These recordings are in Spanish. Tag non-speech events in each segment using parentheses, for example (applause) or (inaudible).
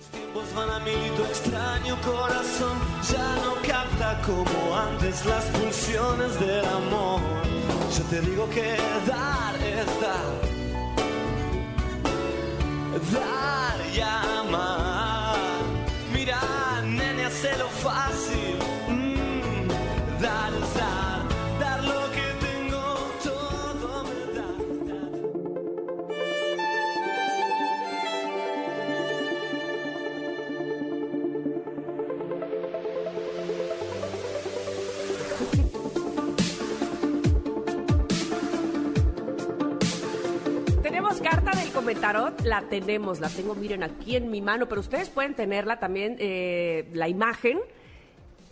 Los tiempos van a mil y tu extraño corazón. Ya no capta como antes las pulsiones del amor. Yo te digo que dar es dar, dar y carta del comentarot, la tenemos, la tengo, miren, aquí en mi mano, pero ustedes pueden tenerla también, eh, la imagen.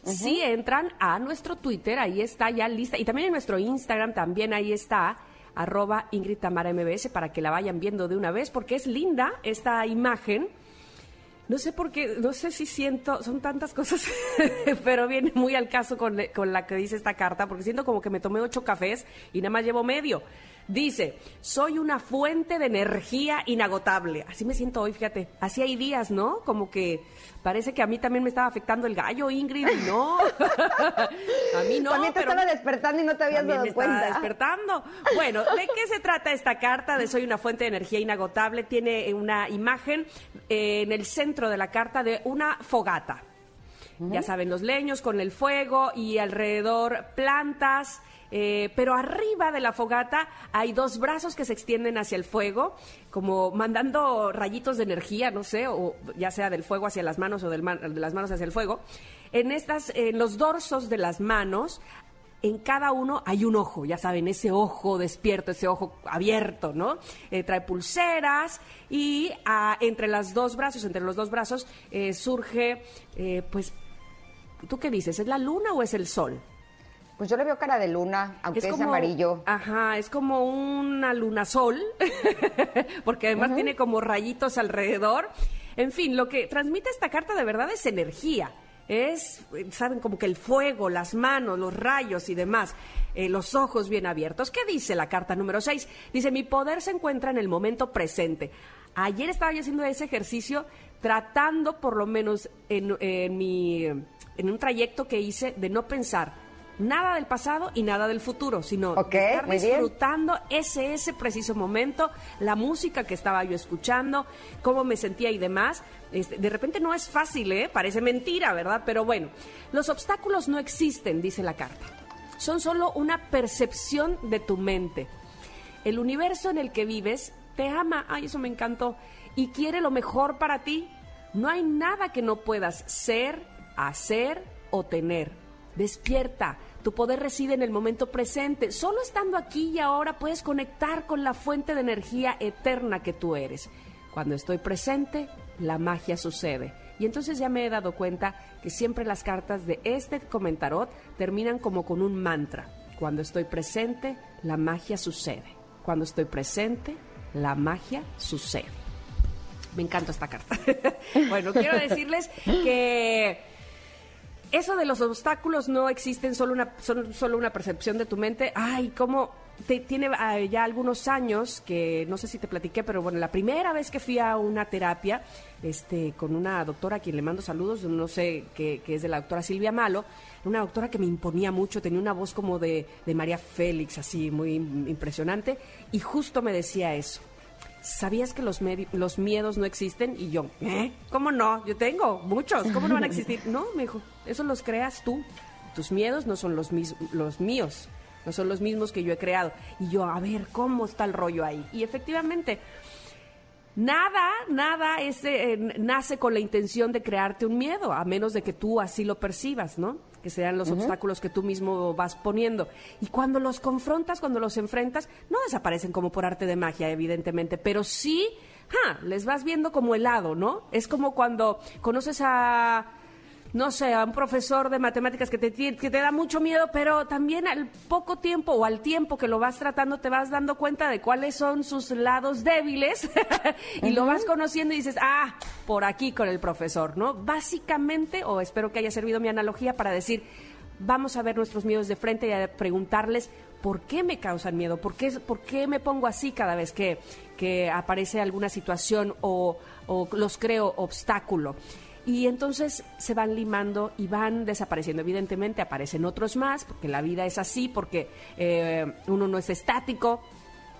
Si entran a nuestro Twitter, ahí está ya lista, y también en nuestro Instagram también ahí está, arroba Ingrid Tamara MBS, para que la vayan viendo de una vez, porque es linda esta imagen. No sé por qué, no sé si siento, son tantas cosas, (laughs) pero viene muy al caso con, con la que dice esta carta, porque siento como que me tomé ocho cafés y nada más llevo medio. Dice, soy una fuente de energía inagotable. Así me siento hoy, fíjate. Así hay días, ¿no? Como que parece que a mí también me estaba afectando el gallo, Ingrid, y no. (laughs) a mí no. También te pero- estaba despertando y no te habías también dado me estaba cuenta. despertando. Bueno, ¿de qué se trata esta carta de Soy una fuente de energía inagotable? Tiene una imagen eh, en el centro de la carta de una fogata. Ya saben, los leños con el fuego y alrededor plantas. eh, pero arriba de la fogata hay dos brazos que se extienden hacia el fuego, como mandando rayitos de energía, no sé, o ya sea del fuego hacia las manos o del de las manos hacia el fuego. En estas, en los dorsos de las manos en cada uno hay un ojo, ya saben, ese ojo despierto, ese ojo abierto, ¿no? Eh, trae pulseras y ah, entre los dos brazos, entre los dos brazos, eh, surge, pues, ¿tú qué dices? ¿Es la luna o es el sol? Pues yo le veo cara de luna, aunque es, amarillo. Ajá, es como una luna sol, (laughs) porque además tiene como rayitos alrededor. En fin, lo que transmite esta carta de verdad es energía. Es, saben, como que el fuego, las manos, los rayos y demás, eh, los ojos bien abiertos. ¿Qué dice la carta número 6? Dice, mi poder se encuentra en el momento presente. Ayer estaba yo haciendo ese ejercicio tratando, por lo menos en, en mi, en un trayecto que hice, de no pensar nada del pasado y nada del futuro, sino de estar bien. disfrutando ese, ese preciso momento, la música que estaba yo escuchando, cómo me sentía y demás. Este, de repente no es fácil, ¿eh? Parece mentira, ¿verdad? Pero bueno, los obstáculos no existen, dice la carta. Son solo una percepción de tu mente. El universo en el que vives te ama, ay, eso me encantó, y quiere lo mejor para ti. No hay nada que no puedas ser, hacer o tener. Despierta, tu poder reside en el momento presente. Solo estando aquí y ahora puedes conectar con la fuente de energía eterna que tú eres. Cuando estoy presente, la magia sucede. Y entonces ya me he dado cuenta que siempre las cartas de este comentarot terminan como con un mantra. Cuando estoy presente, la magia sucede. Cuando estoy presente, la magia sucede. Me encanta esta carta. (laughs) bueno, quiero decirles que eso de los obstáculos no existen, solo una, son solo una percepción de tu mente. Ay, cómo te- tiene ah, ya algunos años que no sé si te platiqué, pero bueno, la primera vez que fui a una terapia este, con una doctora a quien le mando saludos, no sé, que, que es de la doctora Silvia Malo, una doctora que me imponía mucho, tenía una voz como de, de María Félix, así muy impresionante, y justo me decía eso. ¿Sabías que los, los miedos no existen? Y yo, ¿eh? ¿Cómo no? Yo tengo muchos. ¿Cómo no van a existir? No, me dijo, eso los creas tú. Tus miedos no son los, los míos, no son los mismos que yo he creado. Y yo, a ver, ¿cómo está el rollo ahí? Y efectivamente, nada, nada eh, nace con la intención de crearte un miedo, a menos de que tú así lo percibas, ¿no? Que sean los obstáculos que tú mismo vas poniendo. Y cuando los confrontas, cuando los enfrentas, no desaparecen como por arte de magia, evidentemente, pero sí, ja, les vas viendo como helado, ¿no? Es como cuando conoces a no sé, a un profesor de matemáticas que te, que te da mucho miedo, pero también al poco tiempo o al tiempo que lo vas tratando te vas dando cuenta de cuáles son sus lados débiles (laughs) y lo vas conociendo y dices, ah, por aquí con el profesor, ¿no? Básicamente, o espero que haya servido mi analogía para decir, vamos a ver nuestros miedos de frente y a preguntarles por qué me causan miedo, por qué, por qué me pongo así cada vez que, que aparece alguna situación o, o los creo obstáculo y entonces se van limando y van desapareciendo. Evidentemente aparecen otros más, porque la vida es así, porque eh, uno no es estático,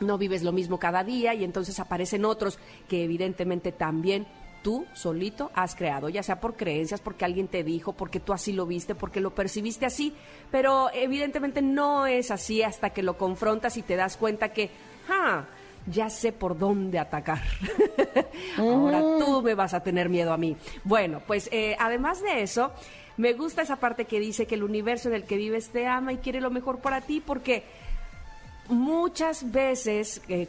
no vives lo mismo cada día y entonces aparecen otros que evidentemente también tú solito has creado, ya sea por creencias, porque alguien te dijo, porque tú así lo viste, porque lo percibiste así, pero evidentemente no es así hasta que lo confrontas y te das cuenta que, ah, ya sé por dónde atacar. (laughs) Ahora tú me vas a tener miedo a mí. Bueno, pues eh, además de eso, me gusta esa parte que dice que el universo en el que vives te ama y quiere lo mejor para ti porque muchas veces eh,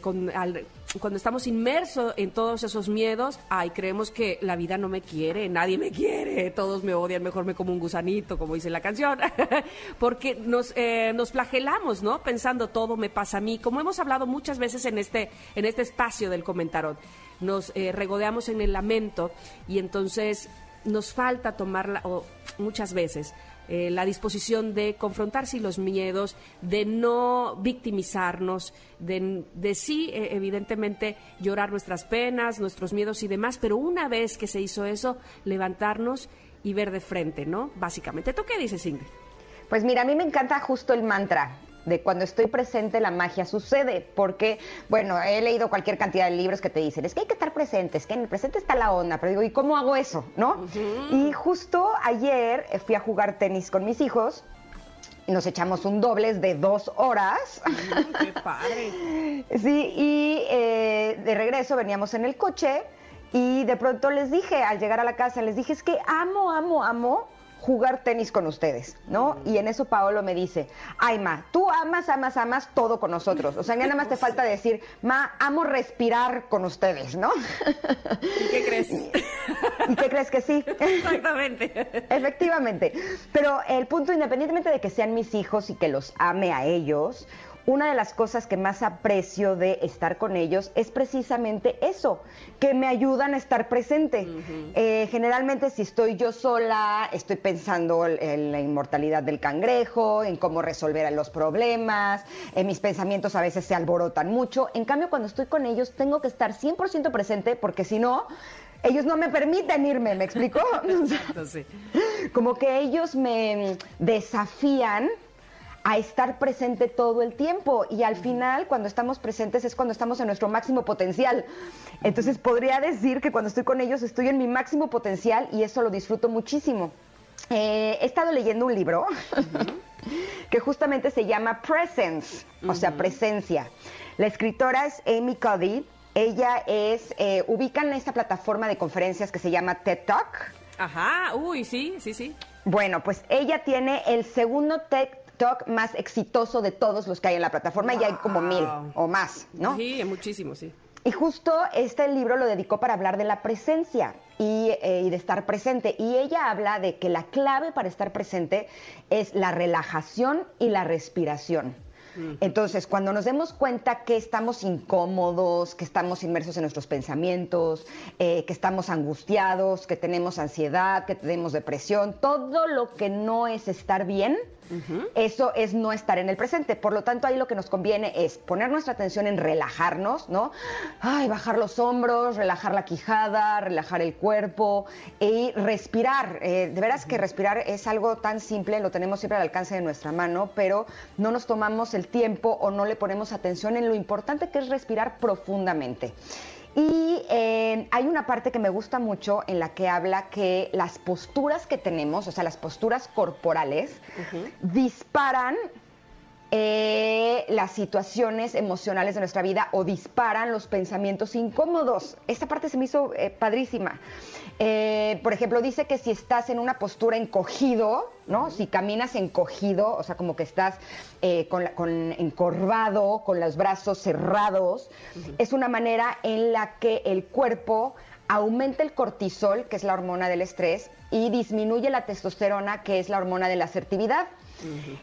cuando estamos inmersos en todos esos miedos, ay, creemos que la vida no me quiere, nadie me quiere, todos me odian, mejor me como un gusanito, como dice la canción, (laughs) porque nos, eh, nos flagelamos, ¿no? Pensando todo me pasa a mí, como hemos hablado muchas veces en este, en este espacio del comentario, nos eh, regodeamos en el lamento y entonces nos falta tomarla, o muchas veces, eh, la disposición de confrontarse los miedos, de no victimizarnos, de, de sí, eh, evidentemente, llorar nuestras penas, nuestros miedos y demás, pero una vez que se hizo eso, levantarnos y ver de frente, ¿no? Básicamente. ¿Tú qué dices, Ingrid? Pues mira, a mí me encanta justo el mantra de cuando estoy presente la magia sucede, porque, bueno, he leído cualquier cantidad de libros que te dicen, es que hay que estar presentes, que en el presente está la onda, pero digo, ¿y cómo hago eso? ¿No? Y justo ayer fui a jugar tenis con mis hijos nos echamos un dobles de dos horas. ¡Qué padre! (laughs) sí, y eh, de regreso veníamos en el coche y de pronto les dije, al llegar a la casa, les dije, es que amo, amo, amo jugar tenis con ustedes, ¿no? Y en eso Paolo me dice, ay, Ma, tú amas, amas, amas todo con nosotros. O sea, ya nada más te (laughs) falta decir, Ma, amo respirar con ustedes, ¿no? ¿Y qué crees? ¿Y qué crees que sí? (laughs) Exactamente. Efectivamente. Pero el punto, independientemente de que sean mis hijos y que los ame a ellos, una de las cosas que más aprecio de estar con ellos es precisamente eso, que me ayudan a estar presente. Eh, generalmente si estoy yo sola, estoy pensando en la inmortalidad del cangrejo, en cómo resolver los problemas, en mis pensamientos a veces se alborotan mucho. En cambio, cuando estoy con ellos, tengo que estar 100% presente porque si no, ellos no me permiten irme, ¿me explico? (laughs) Como que ellos me desafían a estar presente todo el tiempo y al final cuando estamos presentes es cuando estamos en nuestro máximo potencial. Entonces podría decir que cuando estoy con ellos estoy en mi máximo potencial y eso lo disfruto muchísimo. Eh, he estado leyendo un libro (laughs) que justamente se llama Presence, o sea, presencia. La escritora es Amy Cuddy. Ella es, eh, ubican esta plataforma de conferencias que se llama TED Talk. Ajá, uy, sí, sí, sí. Bueno, pues ella tiene el segundo TED más exitoso de todos los que hay en la plataforma y hay como mil o más, ¿no? Sí, muchísimo, sí. Y justo este libro lo dedicó para hablar de la presencia y, eh, y, de estar presente. Y ella habla de que la clave para estar presente es la relajación y la respiración. Entonces, cuando nos demos cuenta que estamos incómodos, que estamos inmersos en nuestros pensamientos, eh, que estamos angustiados, que tenemos ansiedad, que tenemos depresión, todo lo que no es estar bien, eso es no estar en el presente. Por lo tanto, ahí lo que nos conviene es poner nuestra atención en relajarnos, ¿no? Ay, bajar los hombros, relajar la quijada, relajar el cuerpo y respirar. Eh, de veras que respirar es algo tan simple, lo tenemos siempre al alcance de nuestra mano, pero no nos tomamos el tiempo o no le ponemos atención en lo importante que es respirar profundamente. Y eh, hay una parte que me gusta mucho en la que habla que las posturas que tenemos, o sea, las posturas corporales, disparan eh, las situaciones emocionales de nuestra vida o disparan los pensamientos incómodos. Esta parte se me hizo eh, padrísima. Eh, por ejemplo, dice que si estás en una postura encogido, ¿no? Si caminas encogido, o sea, como que estás eh, con, encorvado, con los brazos cerrados, es una manera en la que el cuerpo aumenta el cortisol, que es la hormona del estrés, y disminuye la testosterona, que es la hormona de la asertividad.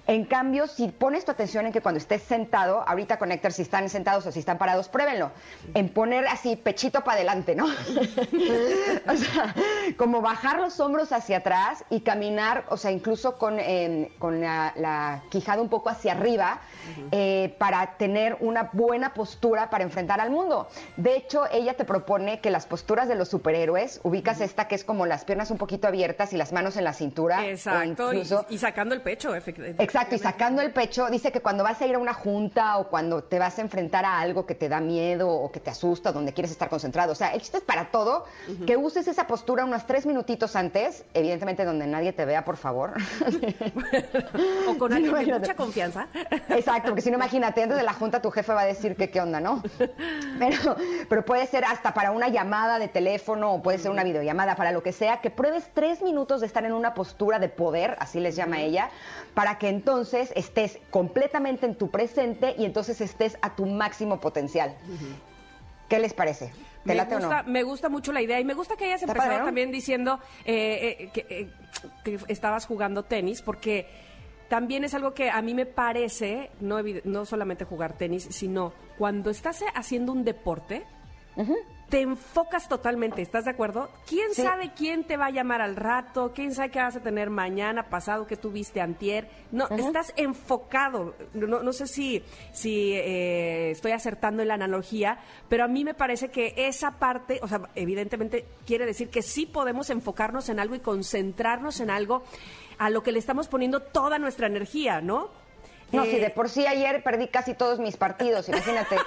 En cambio, si pones tu atención en que cuando estés sentado, ahorita conectar si están sentados o si están parados, pruébenlo. En poner así pechito para adelante, ¿no? (laughs) (laughs) o sea, como bajar los hombros hacia atrás y caminar, o sea, incluso con, em, con la, quijada un poco hacia arriba, eh, para tener una buena postura para enfrentar al mundo. De hecho, ella te propone que las posturas de los superhéroes, ubicas esta que es como las piernas un poquito abiertas y las manos en la cintura. Exacto, y, sacando el pecho, Exacto, y sacando el pecho, dice que cuando vas a ir a una junta o cuando te vas a enfrentar a algo que te da miedo o que te asusta, donde quieres estar concentrado, o sea, el chiste es para todo, que uses esa postura unos tres minutitos antes, evidentemente donde nadie te vea, por favor. (laughs) o con (laughs) alguien de mucha confianza. Exacto, porque si no, imagínate, antes de la junta tu jefe va a decir que qué onda, ¿no? (laughs) Pero, pero puede ser hasta para una llamada de teléfono o puede ser una videollamada, para lo que sea, que pruebes tres minutos de estar en una postura de poder, así les llama ella, para que entonces estés completamente en tu presente y entonces estés a tu máximo potencial. ¿Qué les parece? ¿Te me, gusta, me gusta mucho la idea y me gusta que hayas empezado también diciendo eh, eh, eh, que, estabas jugando tenis porque también es algo que a mí me parece, no, no solamente jugar tenis, sino cuando estás haciendo un deporte, te enfocas totalmente, ¿estás de acuerdo? ¿Quién sabe quién te va a llamar al rato? ¿Quién sabe qué vas a tener mañana, pasado, que tuviste antier? No, estás enfocado. No, no, sé si, si eh, estoy acertando en la analogía, pero a mí me parece que esa parte, o sea, evidentemente quiere decir que sí podemos enfocarnos en algo y concentrarnos en algo a lo que le estamos poniendo toda nuestra energía, ¿no? No, si de eh, por sí ayer perdí casi todos mis partidos, (laughs) imagínate.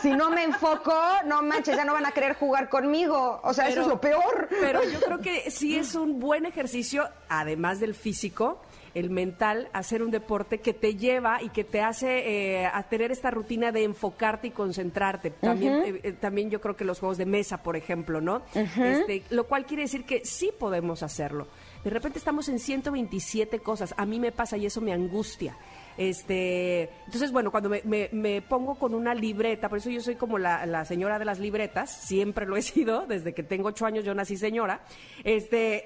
si no me enfoco, no manches, ya no van a querer jugar conmigo. O sea, eso es lo peor. Pero (laughs) yo creo que sí es un buen ejercicio, además del físico, el mental, hacer un deporte que te lleva y que te hace eh, a tener esta rutina de enfocarte y concentrarte. También, eh, también yo creo que los juegos de mesa, por ejemplo, ¿no? este, lo cual quiere decir que sí podemos hacerlo. De repente estamos en 127 cosas. A mí me pasa y eso me angustia. Este, entonces, bueno, cuando me, pongo con una libreta, por eso yo soy como la, señora de las libretas, siempre lo he (laughs) sido, desde que tengo ocho años yo nací señora, este,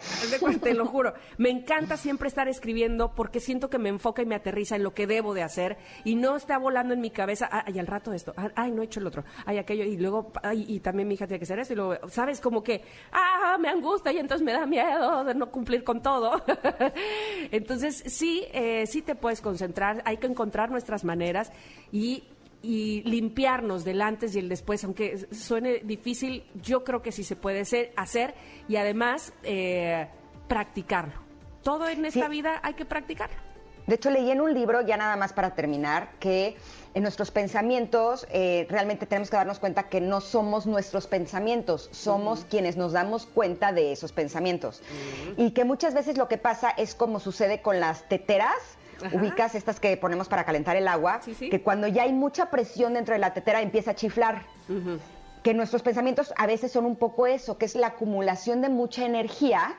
te lo juro, me encanta siempre estar escribiendo porque siento que me enfoca y me aterriza en lo que debo de hacer y no está volando en mi cabeza, ay, al rato esto, ay, no he hecho el otro, ay, aquello, y luego, ay, y también mi hija tiene que hacer esto, y luego, ¿sabes? Como que, ah, me angustia y entonces me da miedo de no cumplir con todo. (laughs) entonces, sí, eh, sí te puedes concentrar hay que encontrar nuestras maneras y limpiarnos del antes y el después, aunque suene difícil, yo creo que sí se puede hacer, y además eh, practicarlo. Todo en esta vida hay que practicarlo. De hecho, leí en un libro, ya nada más para terminar, que en nuestros pensamientos eh, realmente tenemos que darnos cuenta que no somos nuestros pensamientos, somos quienes nos damos cuenta de esos pensamientos. Y que muchas veces lo que pasa es como sucede con las teteras, ubicas estas que ponemos para calentar el agua, que cuando ya hay mucha presión dentro de la tetera empieza a chiflar. Que nuestros pensamientos a veces son un poco eso, que es la acumulación de mucha energía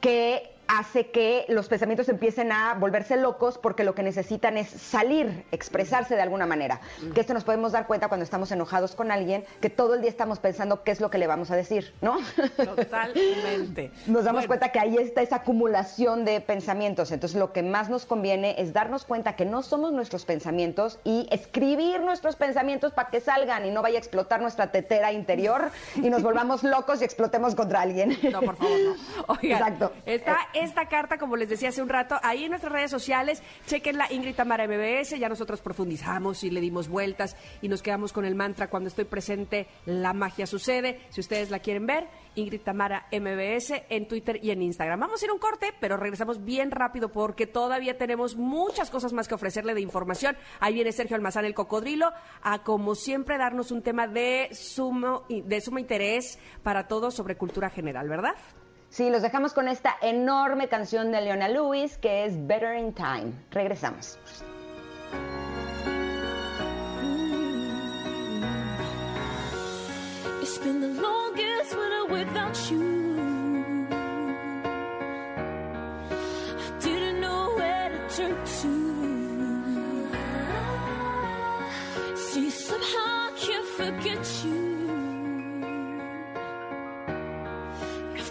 que hace que los pensamientos empiecen a volverse locos porque lo que necesitan es salir, expresarse de alguna manera. Que esto nos podemos dar cuenta cuando estamos enojados con alguien, que todo el día estamos pensando qué es lo que le vamos a decir, ¿no? Totalmente. (laughs) nos damos cuenta que ahí está esa acumulación de pensamientos. Entonces lo que más nos conviene es darnos cuenta que no somos nuestros pensamientos y escribir nuestros pensamientos para que salgan y no vaya a explotar nuestra tetera interior y nos volvamos (laughs) locos y explotemos contra alguien. No, por favor, no. (laughs) Exacto. Está esta carta, como les decía hace un rato, ahí en nuestras redes sociales, chequenla Ingrid Tamara MBS, ya nosotros profundizamos y le dimos vueltas y nos quedamos con el mantra cuando estoy presente, la magia sucede. Si ustedes la quieren ver, Ingrid Tamara MBS en Twitter y en Instagram. Vamos a ir un corte, pero regresamos bien rápido porque todavía tenemos muchas cosas más que ofrecerle de información. Ahí viene Sergio Almazán, el cocodrilo, a como siempre darnos un tema de sumo, de sumo interés para todos sobre cultura general, ¿verdad? Sí, los dejamos con esta enorme canción de Leona Lewis que es Better in Time. Regresamos. To.